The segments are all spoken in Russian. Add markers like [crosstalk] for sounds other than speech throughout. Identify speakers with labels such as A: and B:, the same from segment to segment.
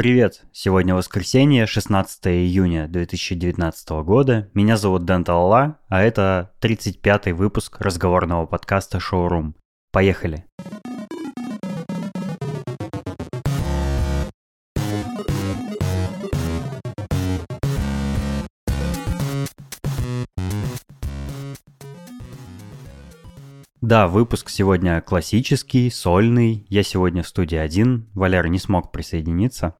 A: Привет! Сегодня воскресенье, 16 июня 2019 года. Меня зовут Дэн Талала, а это 35-й выпуск разговорного подкаста «Шоурум». Поехали! Да, выпуск сегодня классический, сольный. Я сегодня в студии один. Валера не смог присоединиться.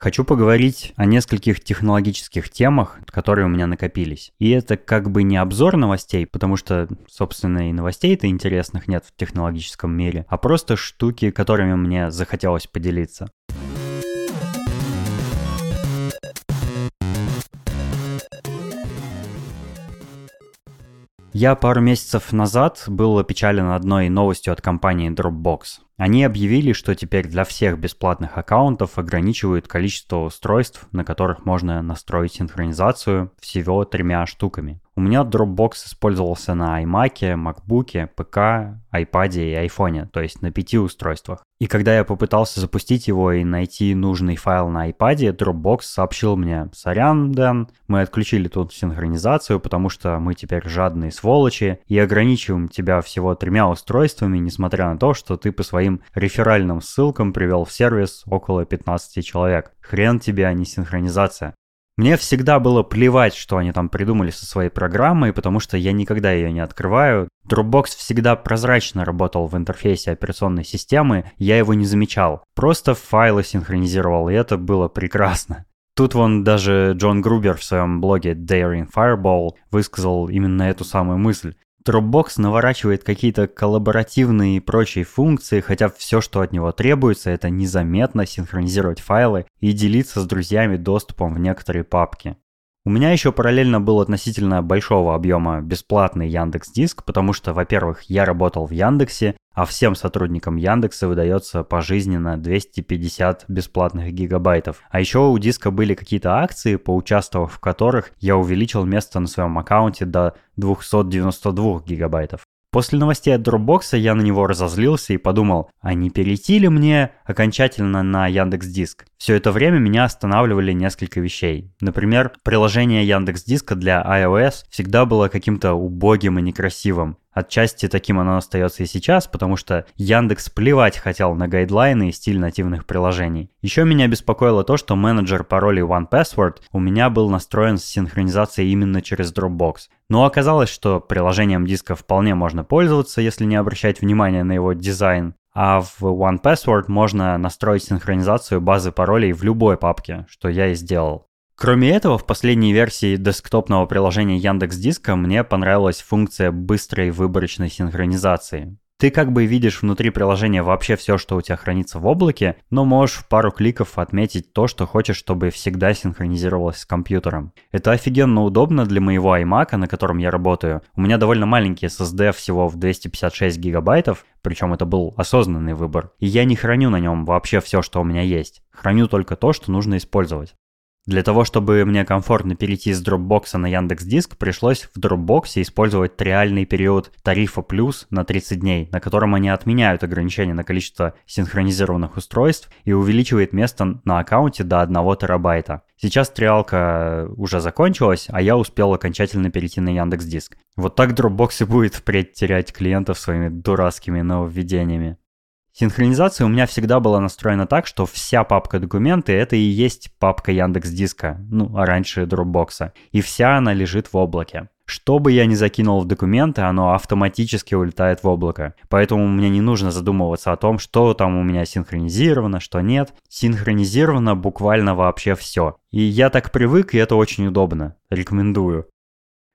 A: Хочу поговорить о нескольких технологических темах, которые у меня накопились. И это как бы не обзор новостей, потому что, собственно, и новостей-то интересных нет в технологическом мире, а просто штуки, которыми мне захотелось поделиться. Я пару месяцев назад был опечален одной новостью от компании Dropbox. Они объявили, что теперь для всех бесплатных аккаунтов ограничивают количество устройств, на которых можно настроить синхронизацию всего тремя штуками. У меня Dropbox использовался на iMac, MacBook, ПК, iPad и iPhone, то есть на пяти устройствах. И когда я попытался запустить его и найти нужный файл на iPad, Dropbox сообщил мне, сорян, Дэн, мы отключили тут синхронизацию, потому что мы теперь жадные сволочи и ограничиваем тебя всего тремя устройствами, несмотря на то, что ты по своим реферальным ссылкам привел в сервис около 15 человек. Хрен тебе, а не синхронизация. Мне всегда было плевать, что они там придумали со своей программой, потому что я никогда ее не открываю. Dropbox всегда прозрачно работал в интерфейсе операционной системы, я его не замечал. Просто файлы синхронизировал, и это было прекрасно. Тут вон даже Джон Грубер в своем блоге Daring Fireball высказал именно эту самую мысль. Dropbox наворачивает какие-то коллаборативные и прочие функции, хотя все, что от него требуется, это незаметно синхронизировать файлы и делиться с друзьями доступом в некоторые папки. У меня еще параллельно был относительно большого объема бесплатный Яндекс Диск, потому что, во-первых, я работал в Яндексе, а всем сотрудникам Яндекса выдается пожизненно 250 бесплатных гигабайтов. А еще у диска были какие-то акции, поучаствовав в которых я увеличил место на своем аккаунте до 292 гигабайтов. После новостей от Dropbox я на него разозлился и подумал, а не перейти ли мне окончательно на Яндекс Диск? Все это время меня останавливали несколько вещей. Например, приложение Яндекс Диска для iOS всегда было каким-то убогим и некрасивым. Отчасти таким оно остается и сейчас, потому что Яндекс плевать хотел на гайдлайны и стиль нативных приложений. Еще меня беспокоило то, что менеджер паролей OnePassword у меня был настроен с синхронизацией именно через Dropbox. Но оказалось, что приложением диска вполне можно пользоваться, если не обращать внимания на его дизайн. А в OnePassword можно настроить синхронизацию базы паролей в любой папке, что я и сделал. Кроме этого, в последней версии десктопного приложения Яндекс Диска мне понравилась функция быстрой выборочной синхронизации. Ты как бы видишь внутри приложения вообще все, что у тебя хранится в облаке, но можешь в пару кликов отметить то, что хочешь, чтобы всегда синхронизировалось с компьютером. Это офигенно удобно для моего iMac, на котором я работаю. У меня довольно маленький SSD всего в 256 гигабайтов, причем это был осознанный выбор. И я не храню на нем вообще все, что у меня есть. Храню только то, что нужно использовать. Для того, чтобы мне комфортно перейти с Dropbox на Яндекс Диск, пришлось в Dropbox использовать триальный период тарифа плюс на 30 дней, на котором они отменяют ограничение на количество синхронизированных устройств и увеличивает место на аккаунте до 1 терабайта. Сейчас триалка уже закончилась, а я успел окончательно перейти на Яндекс Диск. Вот так Dropbox и будет впредь терять клиентов своими дурацкими нововведениями. Синхронизация у меня всегда была настроена так, что вся папка документы это и есть папка Яндекс Диска, ну, а раньше Dropbox. И вся она лежит в облаке. Что бы я ни закинул в документы, оно автоматически улетает в облако. Поэтому мне не нужно задумываться о том, что там у меня синхронизировано, что нет. Синхронизировано буквально вообще все. И я так привык, и это очень удобно. Рекомендую.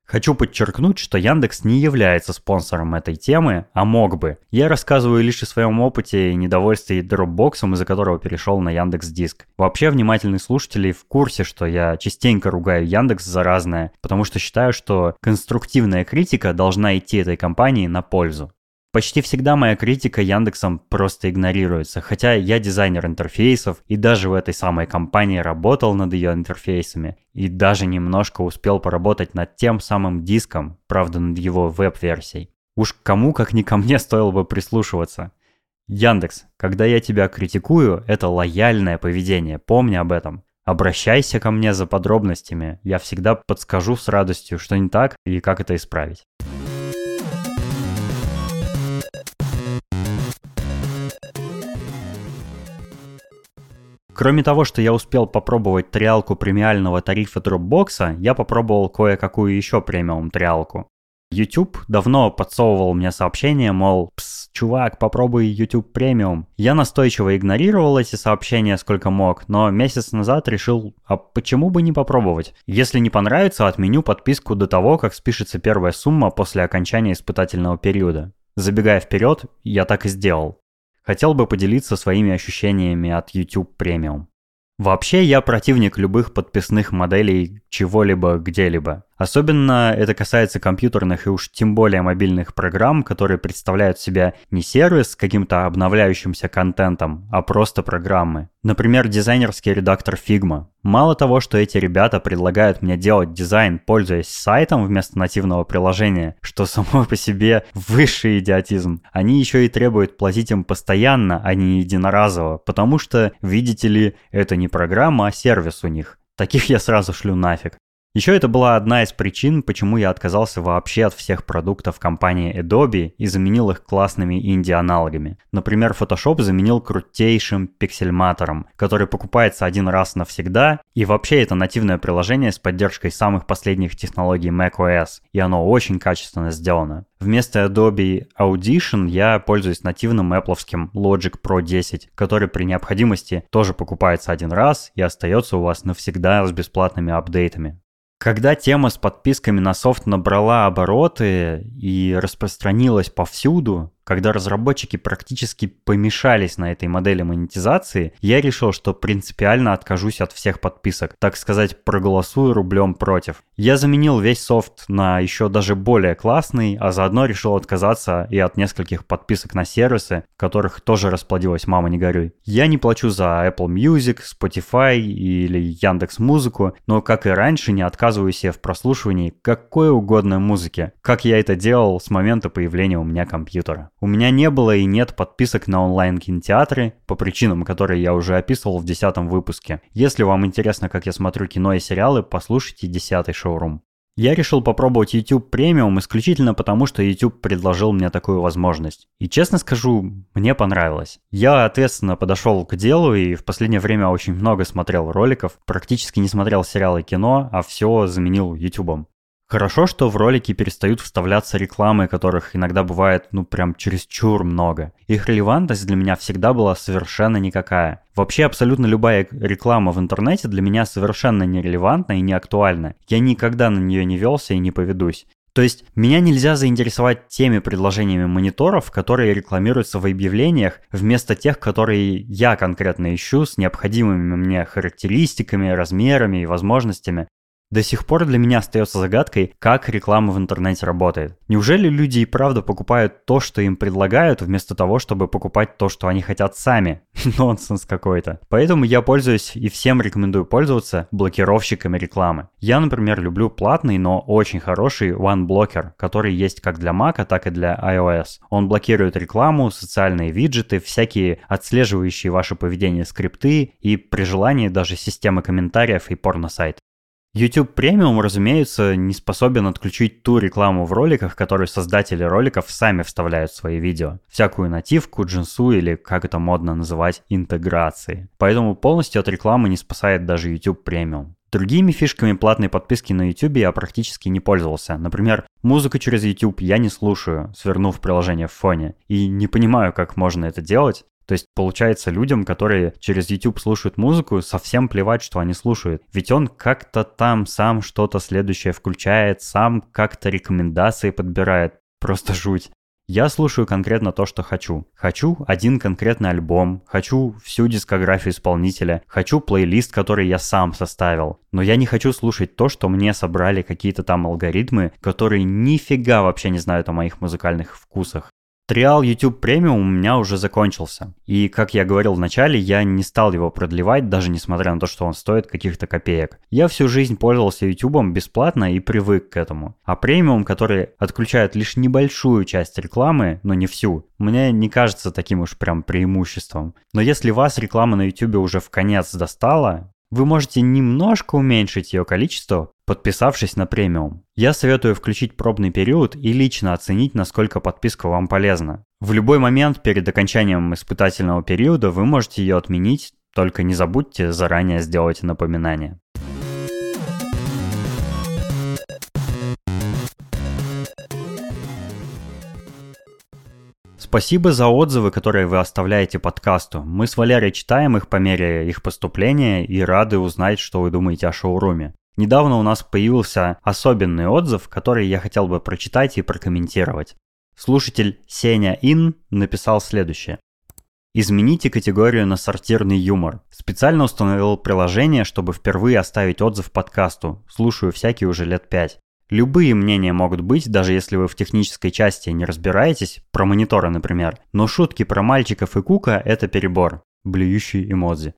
A: Хочу подчеркнуть, что Яндекс не является спонсором этой темы, а мог бы. Я рассказываю лишь о своем опыте и недовольстве Dropbox, из-за которого перешел на Яндекс Диск. Вообще, внимательные слушатели в курсе, что я частенько ругаю Яндекс за разное, потому что считаю, что конструктивная критика должна идти этой компании на пользу. Почти всегда моя критика Яндексом просто игнорируется, хотя я дизайнер интерфейсов и даже в этой самой компании работал над ее интерфейсами и даже немножко успел поработать над тем самым диском, правда над его веб-версией. Уж кому как не ко мне стоило бы прислушиваться. Яндекс, когда я тебя критикую, это лояльное поведение, помни об этом. Обращайся ко мне за подробностями, я всегда подскажу с радостью, что не так и как это исправить. Кроме того, что я успел попробовать триалку премиального тарифа Dropbox, я попробовал кое-какую еще премиум триалку. YouTube давно подсовывал мне сообщение, мол, пс, чувак, попробуй YouTube премиум. Я настойчиво игнорировал эти сообщения сколько мог, но месяц назад решил, а почему бы не попробовать? Если не понравится, отменю подписку до того, как спишется первая сумма после окончания испытательного периода. Забегая вперед, я так и сделал. Хотел бы поделиться своими ощущениями от YouTube Premium. Вообще я противник любых подписных моделей чего-либо где-либо. Особенно это касается компьютерных и уж тем более мобильных программ, которые представляют себя не сервис с каким-то обновляющимся контентом, а просто программы. Например, дизайнерский редактор Figma. Мало того, что эти ребята предлагают мне делать дизайн, пользуясь сайтом вместо нативного приложения, что [laughs] само по себе высший идиотизм, они еще и требуют платить им постоянно, а не единоразово, потому что, видите ли, это не программа, а сервис у них. Таких я сразу шлю нафиг. Еще это была одна из причин, почему я отказался вообще от всех продуктов компании Adobe и заменил их классными инди-аналогами. Например, Photoshop заменил крутейшим пиксельматором, который покупается один раз навсегда, и вообще это нативное приложение с поддержкой самых последних технологий macOS, и оно очень качественно сделано. Вместо Adobe Audition я пользуюсь нативным Apple Logic Pro 10, который при необходимости тоже покупается один раз и остается у вас навсегда с бесплатными апдейтами. Когда тема с подписками на софт набрала обороты и распространилась повсюду, когда разработчики практически помешались на этой модели монетизации, я решил, что принципиально откажусь от всех подписок, так сказать, проголосую рублем против. Я заменил весь софт на еще даже более классный, а заодно решил отказаться и от нескольких подписок на сервисы, которых тоже расплодилась мама не горюй. Я не плачу за Apple Music, Spotify или Яндекс Музыку, но как и раньше не отказываю себе в прослушивании какой угодно музыки, как я это делал с момента появления у меня компьютера. У меня не было и нет подписок на онлайн-кинотеатры, по причинам, которые я уже описывал в десятом выпуске. Если вам интересно, как я смотрю кино и сериалы, послушайте десятый шоурум. Я решил попробовать YouTube премиум исключительно потому, что YouTube предложил мне такую возможность. И честно скажу, мне понравилось. Я ответственно подошел к делу и в последнее время очень много смотрел роликов, практически не смотрел сериалы и кино, а все заменил YouTube. Хорошо, что в ролики перестают вставляться рекламы, которых иногда бывает, ну, прям чересчур много. Их релевантность для меня всегда была совершенно никакая. Вообще, абсолютно любая реклама в интернете для меня совершенно нерелевантна и не актуальна. Я никогда на нее не велся и не поведусь. То есть меня нельзя заинтересовать теми предложениями мониторов, которые рекламируются в объявлениях, вместо тех, которые я конкретно ищу с необходимыми мне характеристиками, размерами и возможностями. До сих пор для меня остается загадкой, как реклама в интернете работает. Неужели люди и правда покупают то, что им предлагают, вместо того, чтобы покупать то, что они хотят сами? [laughs] Нонсенс какой-то. Поэтому я пользуюсь и всем рекомендую пользоваться блокировщиками рекламы. Я, например, люблю платный, но очень хороший OneBlocker, который есть как для Mac, так и для iOS. Он блокирует рекламу, социальные виджеты, всякие отслеживающие ваше поведение скрипты и при желании даже системы комментариев и порно-сайт. YouTube Premium, разумеется, не способен отключить ту рекламу в роликах, которую создатели роликов сами вставляют в свои видео. Всякую нативку, джинсу или, как это модно называть, интеграции. Поэтому полностью от рекламы не спасает даже YouTube Premium. Другими фишками платной подписки на YouTube я практически не пользовался. Например, музыку через YouTube я не слушаю, свернув приложение в фоне. И не понимаю, как можно это делать. То есть, получается, людям, которые через YouTube слушают музыку, совсем плевать, что они слушают. Ведь он как-то там сам что-то следующее включает, сам как-то рекомендации подбирает. Просто жуть. Я слушаю конкретно то, что хочу. Хочу один конкретный альбом, хочу всю дискографию исполнителя, хочу плейлист, который я сам составил. Но я не хочу слушать то, что мне собрали какие-то там алгоритмы, которые нифига вообще не знают о моих музыкальных вкусах. Триал YouTube Premium у меня уже закончился. И, как я говорил в начале, я не стал его продлевать, даже несмотря на то, что он стоит каких-то копеек. Я всю жизнь пользовался YouTube бесплатно и привык к этому. А премиум, который отключает лишь небольшую часть рекламы, но не всю, мне не кажется таким уж прям преимуществом. Но если вас реклама на YouTube уже в конец достала, вы можете немножко уменьшить ее количество, подписавшись на премиум. Я советую включить пробный период и лично оценить, насколько подписка вам полезна. В любой момент перед окончанием испытательного периода вы можете ее отменить, только не забудьте заранее сделать напоминание. Спасибо за отзывы, которые вы оставляете подкасту. Мы с Валерой читаем их по мере их поступления и рады узнать, что вы думаете о шоуруме. Недавно у нас появился особенный отзыв, который я хотел бы прочитать и прокомментировать. Слушатель Сеня Ин написал следующее. Измените категорию на сортирный юмор. Специально установил приложение, чтобы впервые оставить отзыв подкасту. Слушаю всякие уже лет пять. Любые мнения могут быть, даже если вы в технической части не разбираетесь, про мониторы, например. Но шутки про мальчиков и кука – это перебор. Блюющий эмодзи.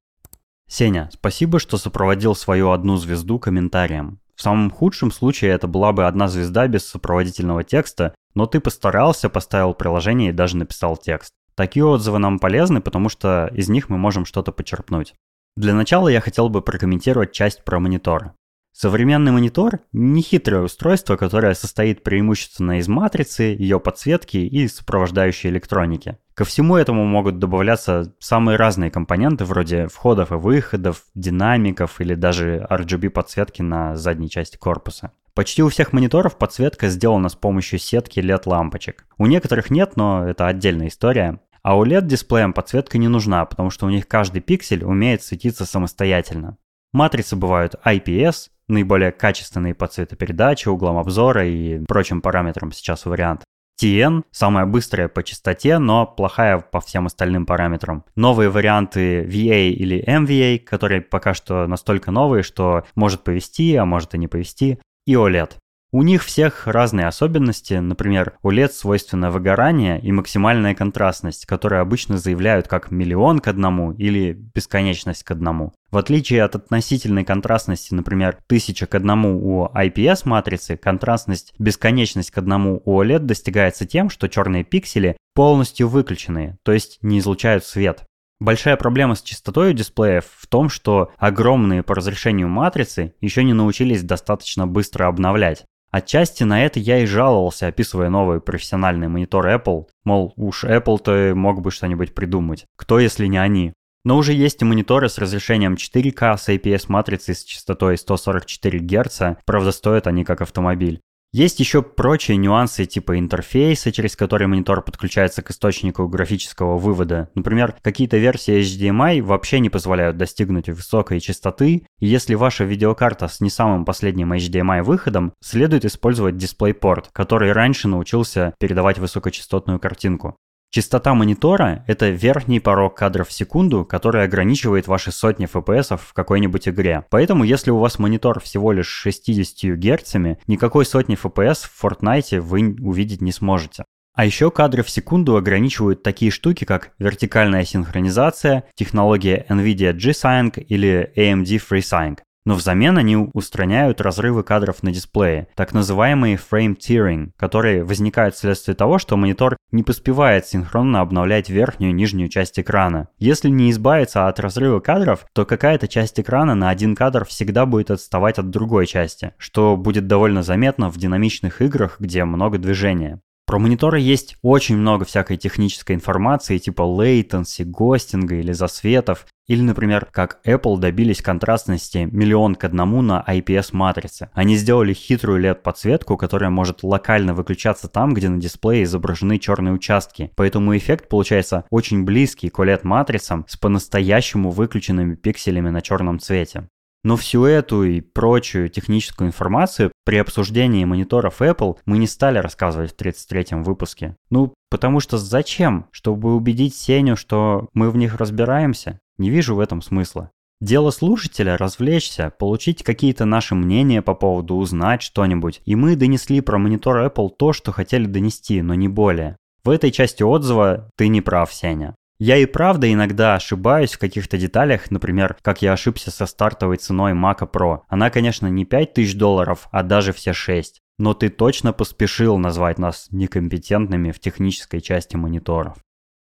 A: Сеня, спасибо, что сопроводил свою одну звезду комментарием. В самом худшем случае это была бы одна звезда без сопроводительного текста, но ты постарался, поставил приложение и даже написал текст. Такие отзывы нам полезны, потому что из них мы можем что-то почерпнуть. Для начала я хотел бы прокомментировать часть про монитор. Современный монитор – нехитрое устройство, которое состоит преимущественно из матрицы, ее подсветки и сопровождающей электроники. Ко всему этому могут добавляться самые разные компоненты вроде входов и выходов, динамиков или даже RGB подсветки на задней части корпуса. Почти у всех мониторов подсветка сделана с помощью сетки LED-лампочек. У некоторых нет, но это отдельная история. А OLED-дисплеям подсветка не нужна, потому что у них каждый пиксель умеет светиться самостоятельно. Матрицы бывают IPS, наиболее качественные по цветопередаче, углам обзора и прочим параметрам сейчас вариант. TN самая быстрая по частоте, но плохая по всем остальным параметрам. Новые варианты VA или MVA, которые пока что настолько новые, что может повести, а может и не повести, и OLED. У них всех разные особенности, например, у LED свойственно выгорание и максимальная контрастность, которые обычно заявляют как миллион к одному или бесконечность к одному. В отличие от относительной контрастности, например, 1000 к одному у IPS-матрицы, контрастность бесконечность к одному у OLED достигается тем, что черные пиксели полностью выключены, то есть не излучают свет. Большая проблема с частотой дисплеев в том, что огромные по разрешению матрицы еще не научились достаточно быстро обновлять. Отчасти на это я и жаловался, описывая новый профессиональный монитор Apple. Мол, уж Apple-то мог бы что-нибудь придумать. Кто, если не они? Но уже есть и мониторы с разрешением 4К с IPS-матрицей с частотой 144 Гц, правда стоят они как автомобиль. Есть еще прочие нюансы типа интерфейса, через который монитор подключается к источнику графического вывода. Например, какие-то версии HDMI вообще не позволяют достигнуть высокой частоты, и если ваша видеокарта с не самым последним HDMI выходом, следует использовать DisplayPort, который раньше научился передавать высокочастотную картинку. Частота монитора – это верхний порог кадров в секунду, который ограничивает ваши сотни FPS в какой-нибудь игре. Поэтому, если у вас монитор всего лишь 60 Гц, никакой сотни FPS в Fortnite вы увидеть не сможете. А еще кадры в секунду ограничивают такие штуки, как вертикальная синхронизация, технология NVIDIA G-Sync или AMD FreeSync. Но взамен они устраняют разрывы кадров на дисплее, так называемый frame tearing, которые возникают вследствие того, что монитор не поспевает синхронно обновлять верхнюю и нижнюю часть экрана. Если не избавиться от разрыва кадров, то какая-то часть экрана на один кадр всегда будет отставать от другой части, что будет довольно заметно в динамичных играх, где много движения. Про мониторы есть очень много всякой технической информации, типа лейтенси, гостинга или засветов, или, например, как Apple добились контрастности миллион к одному на IPS-матрице. Они сделали хитрую LED-подсветку, которая может локально выключаться там, где на дисплее изображены черные участки. Поэтому эффект получается очень близкий к OLED-матрицам с по-настоящему выключенными пикселями на черном цвете. Но всю эту и прочую техническую информацию при обсуждении мониторов Apple мы не стали рассказывать в 33-м выпуске. Ну, потому что зачем? Чтобы убедить Сеню, что мы в них разбираемся? Не вижу в этом смысла. Дело слушателя – развлечься, получить какие-то наши мнения по поводу, узнать что-нибудь. И мы донесли про монитор Apple то, что хотели донести, но не более. В этой части отзыва ты не прав, Сеня. Я и правда иногда ошибаюсь в каких-то деталях, например, как я ошибся со стартовой ценой Mac Pro. Она, конечно, не 5000 долларов, а даже все 6. Но ты точно поспешил назвать нас некомпетентными в технической части мониторов.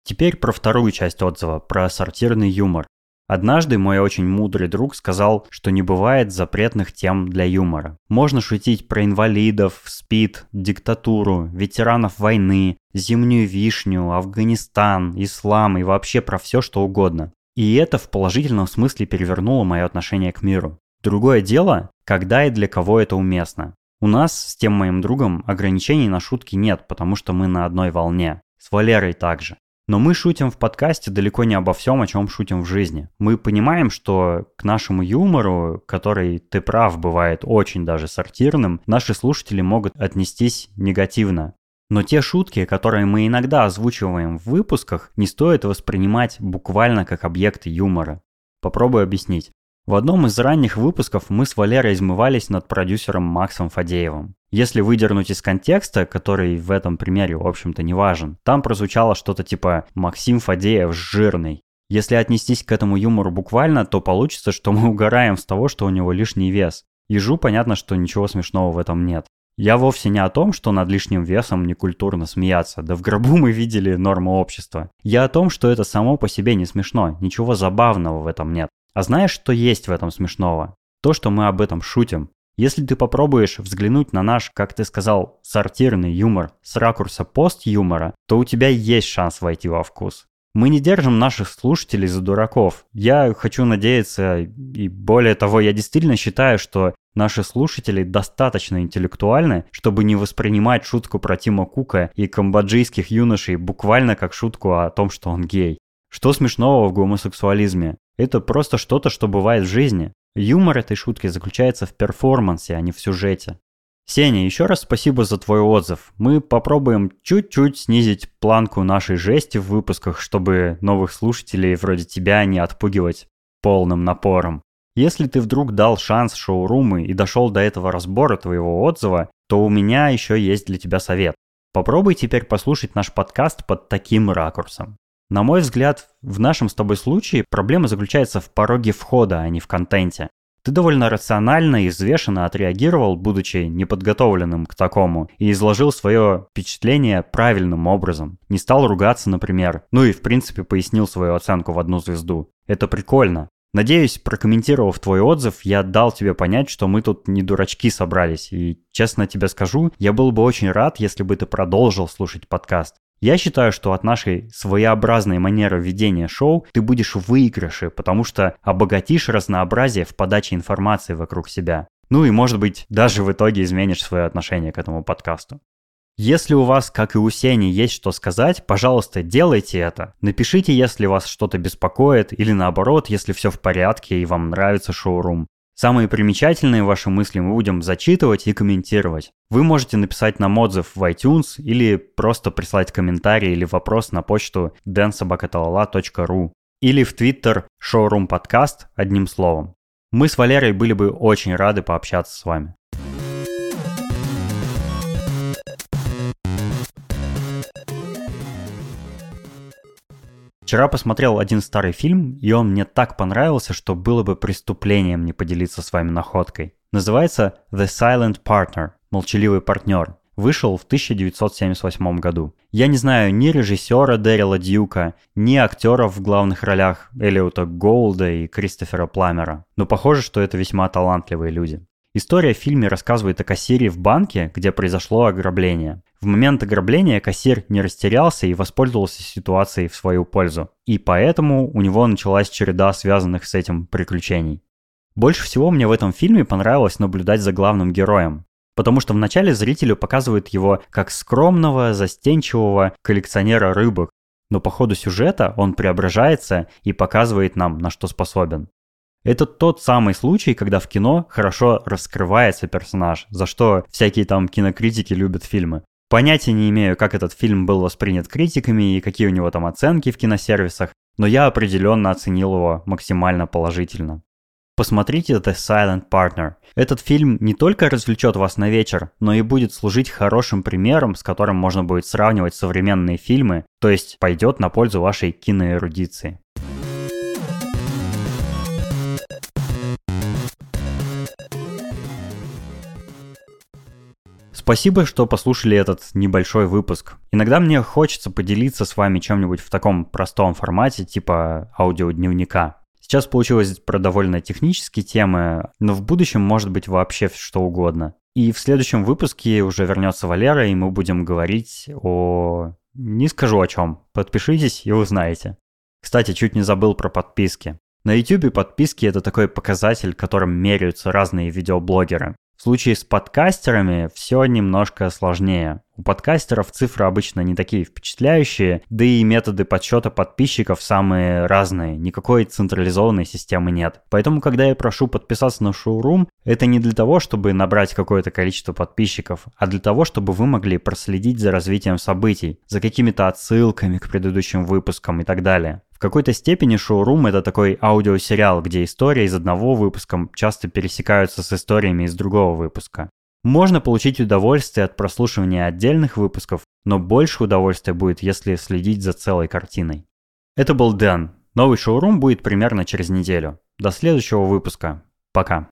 A: Теперь про вторую часть отзыва, про сортирный юмор. Однажды мой очень мудрый друг сказал, что не бывает запретных тем для юмора. Можно шутить про инвалидов, СПИД, диктатуру, ветеранов войны, зимнюю вишню, Афганистан, ислам и вообще про все что угодно. И это в положительном смысле перевернуло мое отношение к миру. Другое дело, когда и для кого это уместно. У нас с тем моим другом ограничений на шутки нет, потому что мы на одной волне. С Валерой также. Но мы шутим в подкасте далеко не обо всем, о чем шутим в жизни. Мы понимаем, что к нашему юмору, который, ты прав, бывает очень даже сортирным, наши слушатели могут отнестись негативно. Но те шутки, которые мы иногда озвучиваем в выпусках, не стоит воспринимать буквально как объекты юмора. Попробую объяснить. В одном из ранних выпусков мы с Валерой измывались над продюсером Максом Фадеевым. Если выдернуть из контекста, который в этом примере, в общем-то, не важен, там прозвучало что-то типа «Максим Фадеев жирный». Если отнестись к этому юмору буквально, то получится, что мы угораем с того, что у него лишний вес. Ежу понятно, что ничего смешного в этом нет. Я вовсе не о том, что над лишним весом некультурно смеяться, да в гробу мы видели норму общества. Я о том, что это само по себе не смешно, ничего забавного в этом нет. А знаешь, что есть в этом смешного? То, что мы об этом шутим. Если ты попробуешь взглянуть на наш, как ты сказал, сортирный юмор с ракурса пост-юмора, то у тебя есть шанс войти во вкус. Мы не держим наших слушателей за дураков. Я хочу надеяться, и более того, я действительно считаю, что наши слушатели достаточно интеллектуальны, чтобы не воспринимать шутку про Тима Кука и камбоджийских юношей буквально как шутку о том, что он гей. Что смешного в гомосексуализме? Это просто что-то, что бывает в жизни. Юмор этой шутки заключается в перформансе, а не в сюжете. Сеня, еще раз спасибо за твой отзыв. Мы попробуем чуть-чуть снизить планку нашей жести в выпусках, чтобы новых слушателей вроде тебя не отпугивать полным напором. Если ты вдруг дал шанс шоурумы и дошел до этого разбора твоего отзыва, то у меня еще есть для тебя совет. Попробуй теперь послушать наш подкаст под таким ракурсом. На мой взгляд, в нашем с тобой случае проблема заключается в пороге входа, а не в контенте. Ты довольно рационально и взвешенно отреагировал, будучи неподготовленным к такому, и изложил свое впечатление правильным образом. Не стал ругаться, например, ну и в принципе пояснил свою оценку в одну звезду. Это прикольно. Надеюсь, прокомментировав твой отзыв, я дал тебе понять, что мы тут не дурачки собрались. И честно тебе скажу, я был бы очень рад, если бы ты продолжил слушать подкаст. Я считаю, что от нашей своеобразной манеры ведения шоу ты будешь в выигрыше, потому что обогатишь разнообразие в подаче информации вокруг себя. Ну и, может быть, даже в итоге изменишь свое отношение к этому подкасту. Если у вас, как и у Сени, есть что сказать, пожалуйста, делайте это. Напишите, если вас что-то беспокоит, или наоборот, если все в порядке и вам нравится шоурум. Самые примечательные ваши мысли мы будем зачитывать и комментировать. Вы можете написать нам отзыв в iTunes или просто прислать комментарий или вопрос на почту densobakatalala.ru или в Twitter Showroom Podcast одним словом. Мы с Валерой были бы очень рады пообщаться с вами. Вчера посмотрел один старый фильм, и он мне так понравился, что было бы преступлением не поделиться с вами находкой. Называется The Silent Partner – молчаливый партнер. Вышел в 1978 году. Я не знаю ни режиссера Дэрила Дьюка, ни актеров в главных ролях Элиота Голда и Кристофера Пламера, но похоже, что это весьма талантливые люди. История в фильме рассказывает о кассире в банке, где произошло ограбление. В момент ограбления кассир не растерялся и воспользовался ситуацией в свою пользу. И поэтому у него началась череда связанных с этим приключений. Больше всего мне в этом фильме понравилось наблюдать за главным героем. Потому что вначале зрителю показывают его как скромного, застенчивого коллекционера рыбок, но по ходу сюжета он преображается и показывает нам, на что способен. Это тот самый случай, когда в кино хорошо раскрывается персонаж, за что всякие там кинокритики любят фильмы. Понятия не имею, как этот фильм был воспринят критиками и какие у него там оценки в киносервисах, но я определенно оценил его максимально положительно. посмотрите The Silent Partner. Этот фильм не только развлечет вас на вечер, но и будет служить хорошим примером, с которым можно будет сравнивать современные фильмы, то есть пойдет на пользу вашей киноэрудиции. Спасибо, что послушали этот небольшой выпуск. Иногда мне хочется поделиться с вами чем-нибудь в таком простом формате, типа аудиодневника. Сейчас получилось про довольно технические темы, но в будущем может быть вообще что угодно. И в следующем выпуске уже вернется Валера, и мы будем говорить о... Не скажу о чем. Подпишитесь и узнаете. Кстати, чуть не забыл про подписки. На YouTube подписки это такой показатель, которым меряются разные видеоблогеры. В случае с подкастерами все немножко сложнее. У подкастеров цифры обычно не такие впечатляющие, да и методы подсчета подписчиков самые разные, никакой централизованной системы нет. Поэтому, когда я прошу подписаться на шоурум, это не для того, чтобы набрать какое-то количество подписчиков, а для того, чтобы вы могли проследить за развитием событий, за какими-то отсылками к предыдущим выпускам и так далее какой-то степени шоурум это такой аудиосериал, где истории из одного выпуска часто пересекаются с историями из другого выпуска. Можно получить удовольствие от прослушивания отдельных выпусков, но больше удовольствия будет, если следить за целой картиной. Это был Дэн. Новый шоурум будет примерно через неделю. До следующего выпуска. Пока.